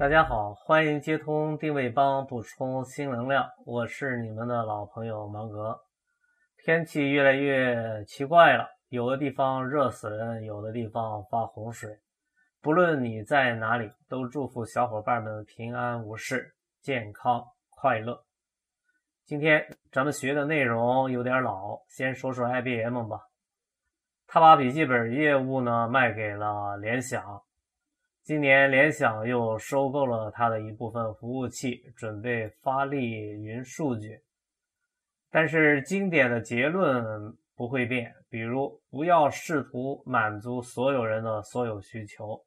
大家好，欢迎接通定位帮补充新能量，我是你们的老朋友芒格。天气越来越奇怪了。有的地方热死人，有的地方发洪水。不论你在哪里，都祝福小伙伴们平安无事、健康快乐。今天咱们学的内容有点老，先说说 IBM 吧。他把笔记本业务呢卖给了联想，今年联想又收购了它的一部分服务器，准备发力云数据。但是经典的结论。不会变，比如不要试图满足所有人的所有需求，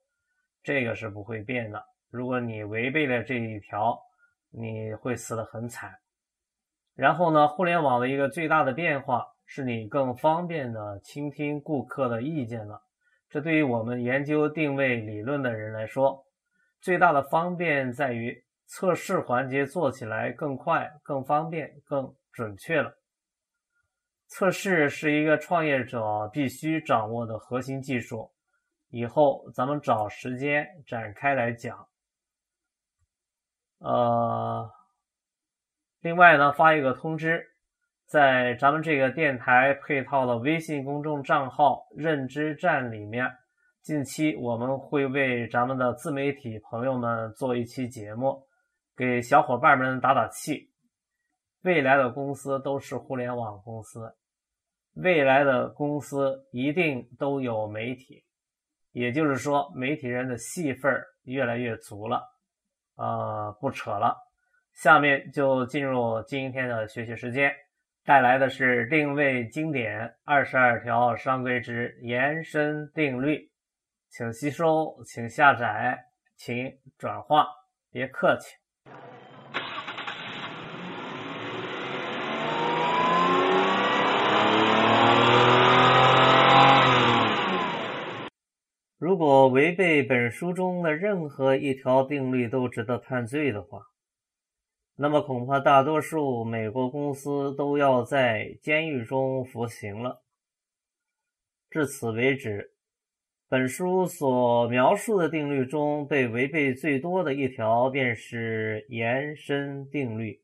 这个是不会变的。如果你违背了这一条，你会死得很惨。然后呢，互联网的一个最大的变化是你更方便的倾听顾客的意见了。这对于我们研究定位理论的人来说，最大的方便在于测试环节做起来更快、更方便、更准确了。测试是一个创业者必须掌握的核心技术，以后咱们找时间展开来讲。呃，另外呢，发一个通知，在咱们这个电台配套的微信公众账号“认知站”里面，近期我们会为咱们的自媒体朋友们做一期节目，给小伙伴们打打气。未来的公司都是互联网公司。未来的公司一定都有媒体，也就是说，媒体人的戏份越来越足了。啊，不扯了，下面就进入今天的学习时间，带来的是定位经典二十二条商规之延伸定律，请吸收，请下载，请转化，别客气。如果违背本书中的任何一条定律都值得判罪的话，那么恐怕大多数美国公司都要在监狱中服刑了。至此为止，本书所描述的定律中被违背最多的一条便是延伸定律。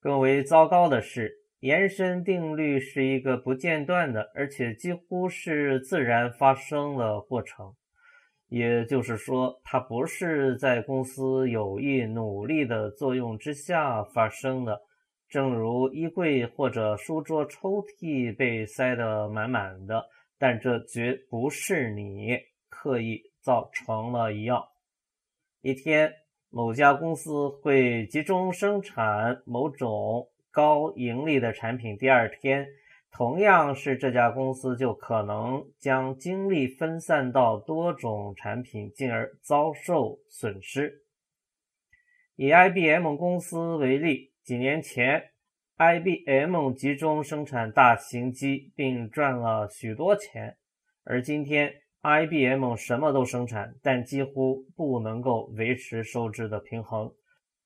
更为糟糕的是，延伸定律是一个不间断的，而且几乎是自然发生的过程。也就是说，它不是在公司有意努力的作用之下发生的。正如衣柜或者书桌抽屉被塞得满满的，但这绝不是你刻意造成了一样。一天，某家公司会集中生产某种高盈利的产品，第二天。同样是这家公司，就可能将精力分散到多种产品，进而遭受损失。以 IBM 公司为例，几年前，IBM 集中生产大型机，并赚了许多钱；而今天，IBM 什么都生产，但几乎不能够维持收支的平衡。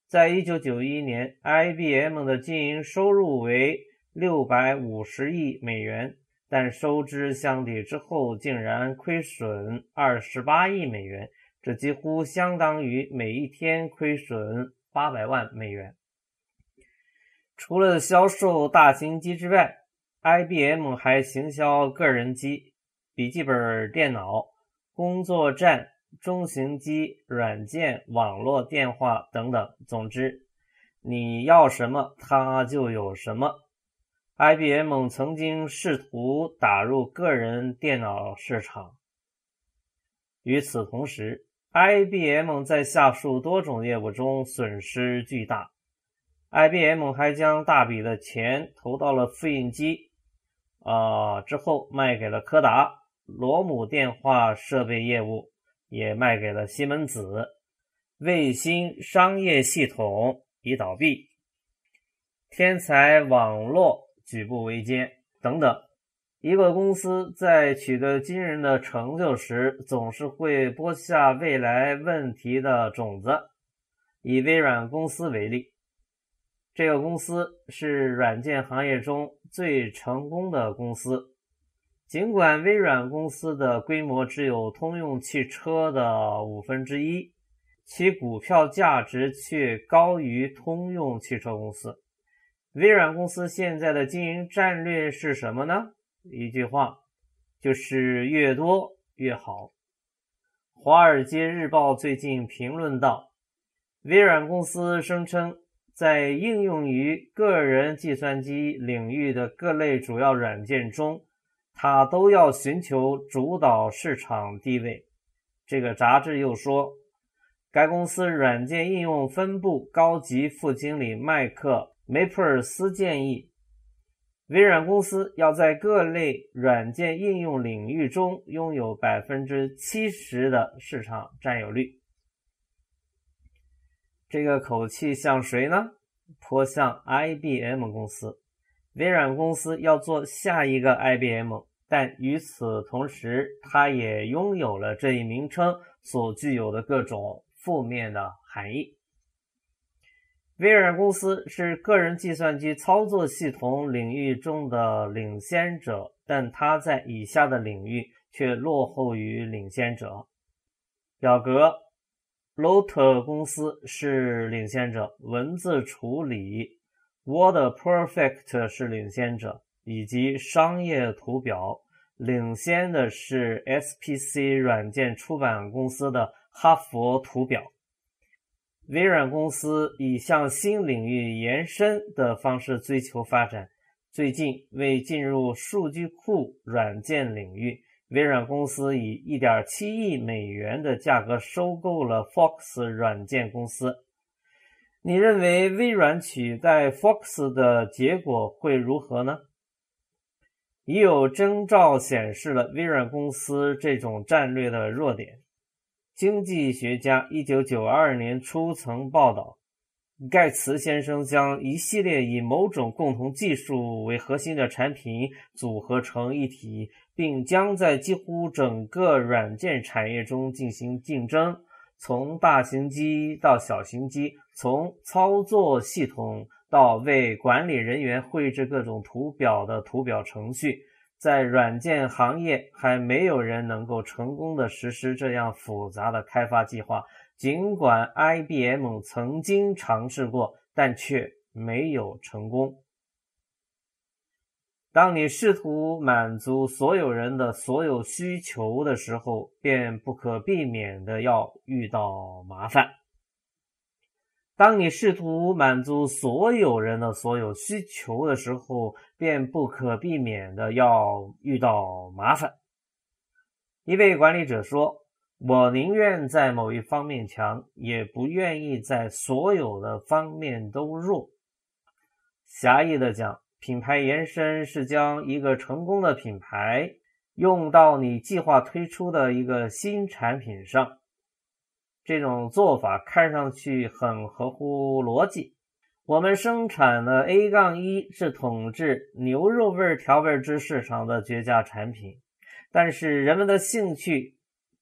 在1991年，IBM 的经营收入为。六百五十亿美元，但收支相抵之后竟然亏损二十八亿美元，这几乎相当于每一天亏损八百万美元。除了销售大型机之外，IBM 还行销个人机、笔记本电脑、工作站、中型机、软件、网络电话等等。总之，你要什么，它就有什么。IBM 曾经试图打入个人电脑市场。与此同时，IBM 在下述多种业务中损失巨大。IBM 还将大笔的钱投到了复印机，啊，之后卖给了柯达。罗姆电话设备业务也卖给了西门子。卫星商业系统已倒闭，天才网络举步维艰等等。一个公司在取得惊人的成就时，总是会播下未来问题的种子。以微软公司为例，这个公司是软件行业中最成功的公司。尽管微软公司的规模只有通用汽车的五分之一，其股票价值却高于通用汽车公司。微软公司现在的经营战略是什么呢？一句话，就是越多越好。《华尔街日报》最近评论道：“微软公司声称，在应用于个人计算机领域的各类主要软件中，它都要寻求主导市场地位。”这个杂志又说，该公司软件应用分部高级副经理麦克梅普尔斯建议。微软公司要在各类软件应用领域中拥有百分之七十的市场占有率。这个口气像谁呢？颇像 IBM 公司。微软公司要做下一个 IBM，但与此同时，它也拥有了这一名称所具有的各种负面的含义。微软公司是个人计算机操作系统领域中的领先者，但它在以下的领域却落后于领先者。表格，Lot 公司是领先者；文字处理，WordPerfect 是领先者；以及商业图表，领先的是 SPC 软件出版公司的哈佛图表。微软公司以向新领域延伸的方式追求发展。最近，为进入数据库软件领域，微软公司以1.7亿美元的价格收购了 Fox 软件公司。你认为微软取代 Fox 的结果会如何呢？已有征兆显示了微软公司这种战略的弱点。经济学家一九九二年初曾报道，盖茨先生将一系列以某种共同技术为核心的产品组合成一体，并将在几乎整个软件产业中进行竞争，从大型机到小型机，从操作系统到为管理人员绘制各种图表的图表程序。在软件行业，还没有人能够成功的实施这样复杂的开发计划。尽管 IBM 曾经尝试过，但却没有成功。当你试图满足所有人的所有需求的时候，便不可避免的要遇到麻烦。当你试图满足所有人的所有需求的时候，便不可避免的要遇到麻烦。一位管理者说：“我宁愿在某一方面强，也不愿意在所有的方面都弱。”狭义的讲，品牌延伸是将一个成功的品牌用到你计划推出的一个新产品上。这种做法看上去很合乎逻辑。我们生产的 A 杠一是统治牛肉味调味汁市场的绝佳产品，但是人们的兴趣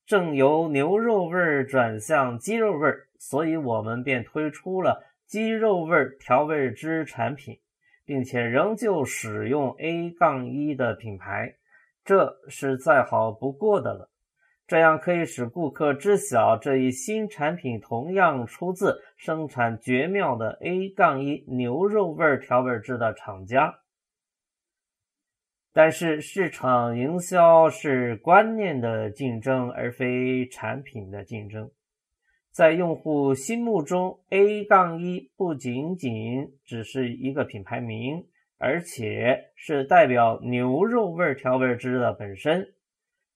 正由牛肉味转向鸡肉味，所以我们便推出了鸡肉味调味汁产品，并且仍旧使用 A 杠一的品牌，这是再好不过的了。这样可以使顾客知晓这一新产品同样出自生产绝妙的 A 杠一牛肉味调味汁的厂家。但是，市场营销是观念的竞争，而非产品的竞争。在用户心目中，A 杠一不仅仅只是一个品牌名，而且是代表牛肉味调味汁的本身。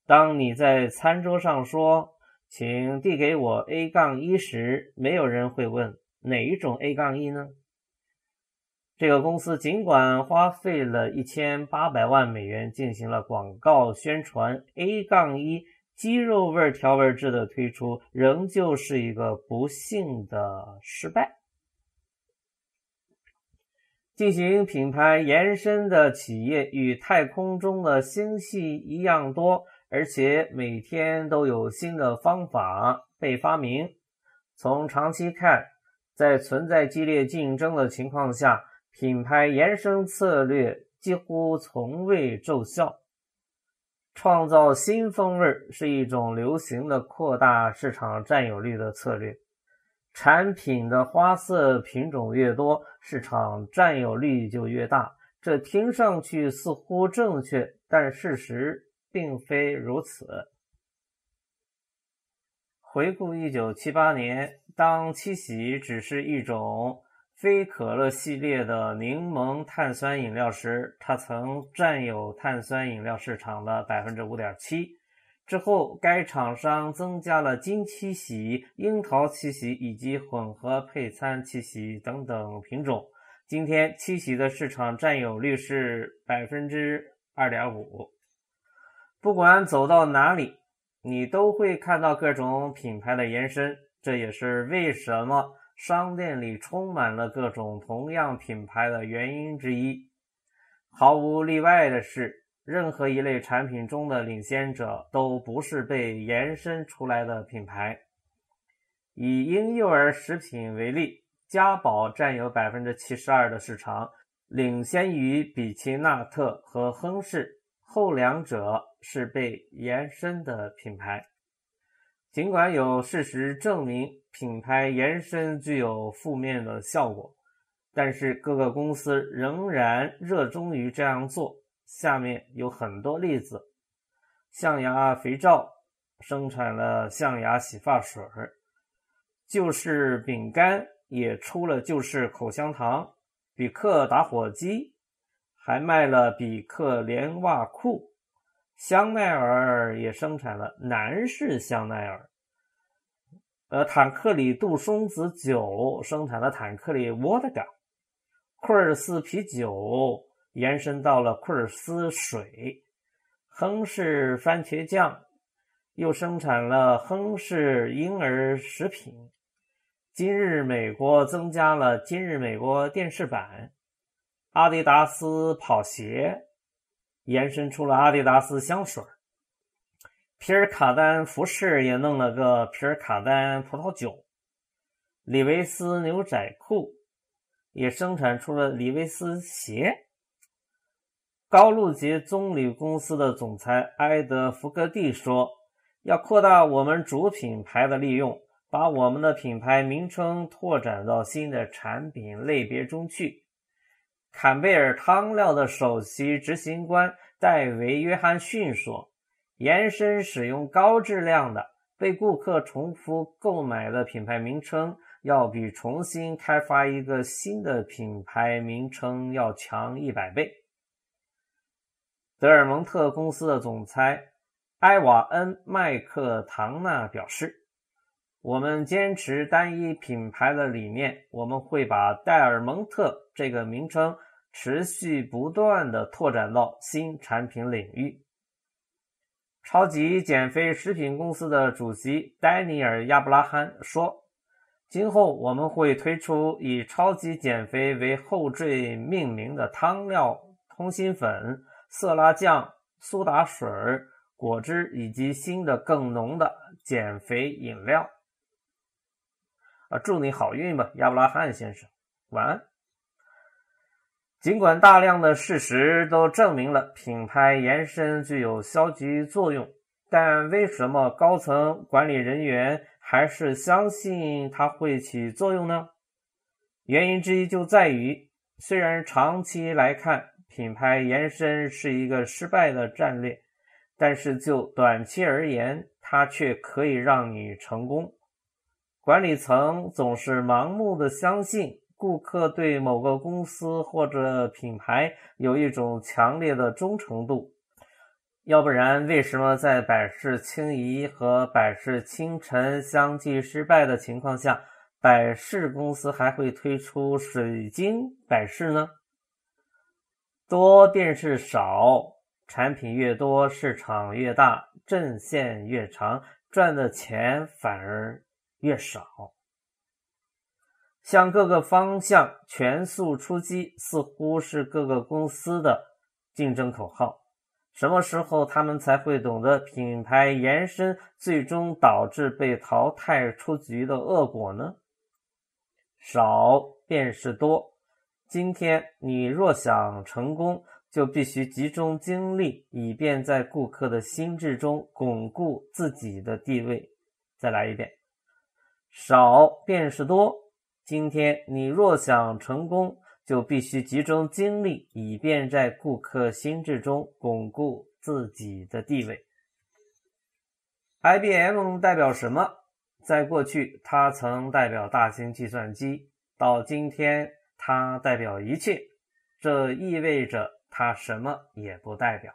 当你在餐桌上说“请递给我 A 杠一”时，没有人会问哪一种 A 杠一呢？这个公司尽管花费了一千八百万美元进行了广告宣传，A 杠一鸡肉味调味汁的推出仍旧是一个不幸的失败。进行品牌延伸的企业与太空中的星系一样多，而且每天都有新的方法被发明。从长期看，在存在激烈竞争的情况下，品牌延伸策略几乎从未奏效。创造新风味是一种流行的扩大市场占有率的策略。产品的花色品种越多，市场占有率就越大。这听上去似乎正确，但事实并非如此。回顾一九七八年，当七喜只是一种。非可乐系列的柠檬碳酸饮料时，它曾占有碳酸饮料市场的百分之五点七。之后，该厂商增加了金七喜、樱桃七喜以及混合配餐七喜等等品种。今天，七喜的市场占有率是百分之二点五。不管走到哪里，你都会看到各种品牌的延伸。这也是为什么。商店里充满了各种同样品牌的原因之一。毫无例外的是，任何一类产品中的领先者都不是被延伸出来的品牌。以婴幼儿食品为例，嘉宝占有百分之七十二的市场，领先于比奇纳特和亨氏，后两者是被延伸的品牌。尽管有事实证明品牌延伸具有负面的效果，但是各个公司仍然热衷于这样做。下面有很多例子：象牙肥皂生产了象牙洗发水，旧式饼干也出了旧式口香糖，比克打火机还卖了比克连袜裤。香奈儿也生产了男士香奈儿，呃，坦克里杜松子酒生产了坦克里沃德嘎，库尔斯啤酒延伸到了库尔斯水，亨氏番茄酱又生产了亨氏婴儿食品，今日美国增加了今日美国电视版，阿迪达斯跑鞋。延伸出了阿迪达斯香水皮尔卡丹服饰也弄了个皮尔卡丹葡萄酒，李维斯牛仔裤也生产出了李维斯鞋。高露洁棕榈公司的总裁埃德福格蒂说：“要扩大我们主品牌的利用，把我们的品牌名称拓展到新的产品类别中去。”坎贝尔汤料的首席执行官戴维·约翰逊说：“延伸使用高质量的、被顾客重复购买的品牌名称，要比重新开发一个新的品牌名称要强一百倍。”德尔蒙特公司的总裁埃瓦恩·麦克唐纳表示：“我们坚持单一品牌的理念，我们会把戴尔蒙特这个名称。”持续不断的拓展到新产品领域。超级减肥食品公司的主席丹尼尔·亚布拉罕说：“今后我们会推出以超级减肥为后缀命名的汤料、通心粉、色拉酱、苏打水、果汁以及新的更浓的减肥饮料。”啊，祝你好运吧，亚布拉罕先生。晚安。尽管大量的事实都证明了品牌延伸具有消极作用，但为什么高层管理人员还是相信它会起作用呢？原因之一就在于，虽然长期来看品牌延伸是一个失败的战略，但是就短期而言，它却可以让你成功。管理层总是盲目的相信。顾客对某个公司或者品牌有一种强烈的忠诚度，要不然为什么在百事清怡和百事清晨相继失败的情况下，百事公司还会推出水晶百事呢？多电视少，产品越多，市场越大，阵线越长，赚的钱反而越少。向各个方向全速出击，似乎是各个公司的竞争口号。什么时候他们才会懂得品牌延伸最终导致被淘汰出局的恶果呢？少便是多。今天你若想成功，就必须集中精力，以便在顾客的心智中巩固自己的地位。再来一遍，少便是多。今天你若想成功。就必须集中精力，以便在顾客心智中巩固自己的地位。IBM 代表什么？在过去，它曾代表大型计算机；到今天，它代表一切。这意味着它什么也不代表。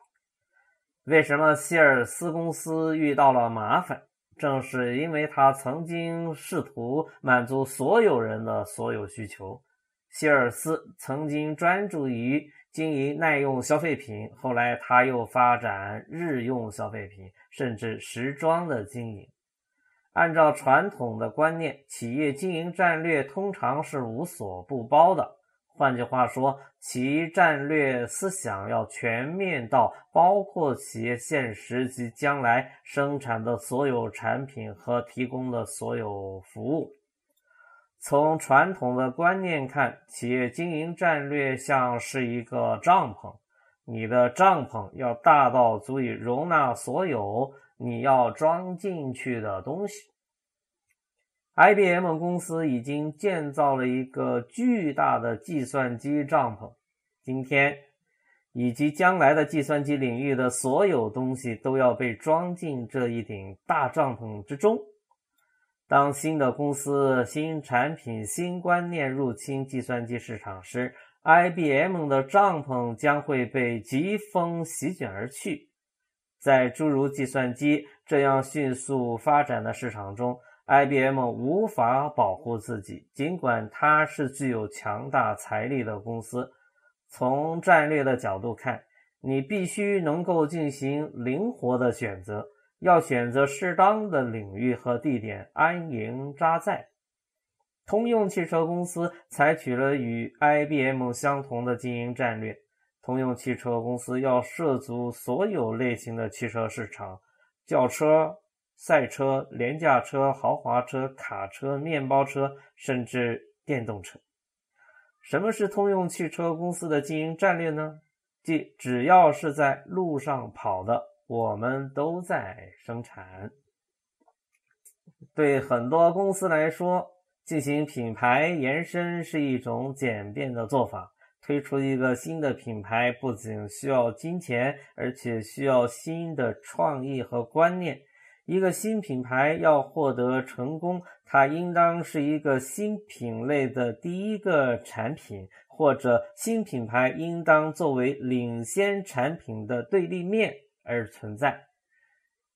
为什么希尔斯公司遇到了麻烦？正是因为他曾经试图满足所有人的所有需求。希尔斯曾经专注于经营耐用消费品，后来他又发展日用消费品，甚至时装的经营。按照传统的观念，企业经营战略通常是无所不包的。换句话说，其战略思想要全面到包括企业现实及将来生产的所有产品和提供的所有服务。从传统的观念看，企业经营战略像是一个帐篷，你的帐篷要大到足以容纳所有你要装进去的东西。IBM 公司已经建造了一个巨大的计算机帐篷，今天以及将来的计算机领域的所有东西都要被装进这一顶大帐篷之中。当新的公司、新产品、新观念入侵计算机市场时，IBM 的帐篷将会被疾风席卷而去。在诸如计算机这样迅速发展的市场中，IBM 无法保护自己，尽管它是具有强大财力的公司。从战略的角度看，你必须能够进行灵活的选择。要选择适当的领域和地点安营扎寨。通用汽车公司采取了与 IBM 相同的经营战略。通用汽车公司要涉足所有类型的汽车市场：轿车、赛车、廉价车、豪华车、卡车、面包车，甚至电动车。什么是通用汽车公司的经营战略呢？即只要是在路上跑的。我们都在生产。对很多公司来说，进行品牌延伸是一种简便的做法。推出一个新的品牌，不仅需要金钱，而且需要新的创意和观念。一个新品牌要获得成功，它应当是一个新品类的第一个产品，或者新品牌应当作为领先产品的对立面。而存在，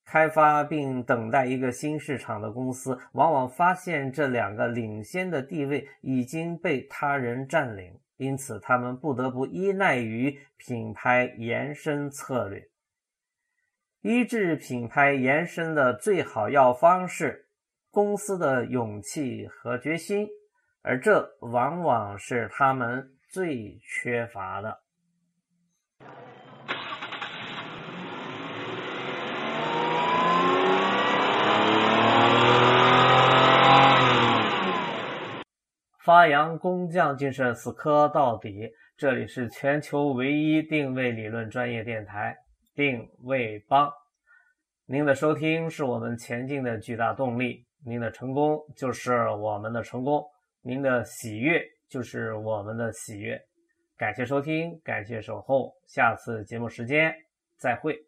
开发并等待一个新市场的公司，往往发现这两个领先的地位已经被他人占领，因此他们不得不依赖于品牌延伸策略。医治品牌延伸的最好药方是公司的勇气和决心，而这往往是他们最缺乏的。发扬工匠精神，死磕到底。这里是全球唯一定位理论专业电台——定位帮。您的收听是我们前进的巨大动力，您的成功就是我们的成功，您的喜悦就是我们的喜悦。感谢收听，感谢守候，下次节目时间再会。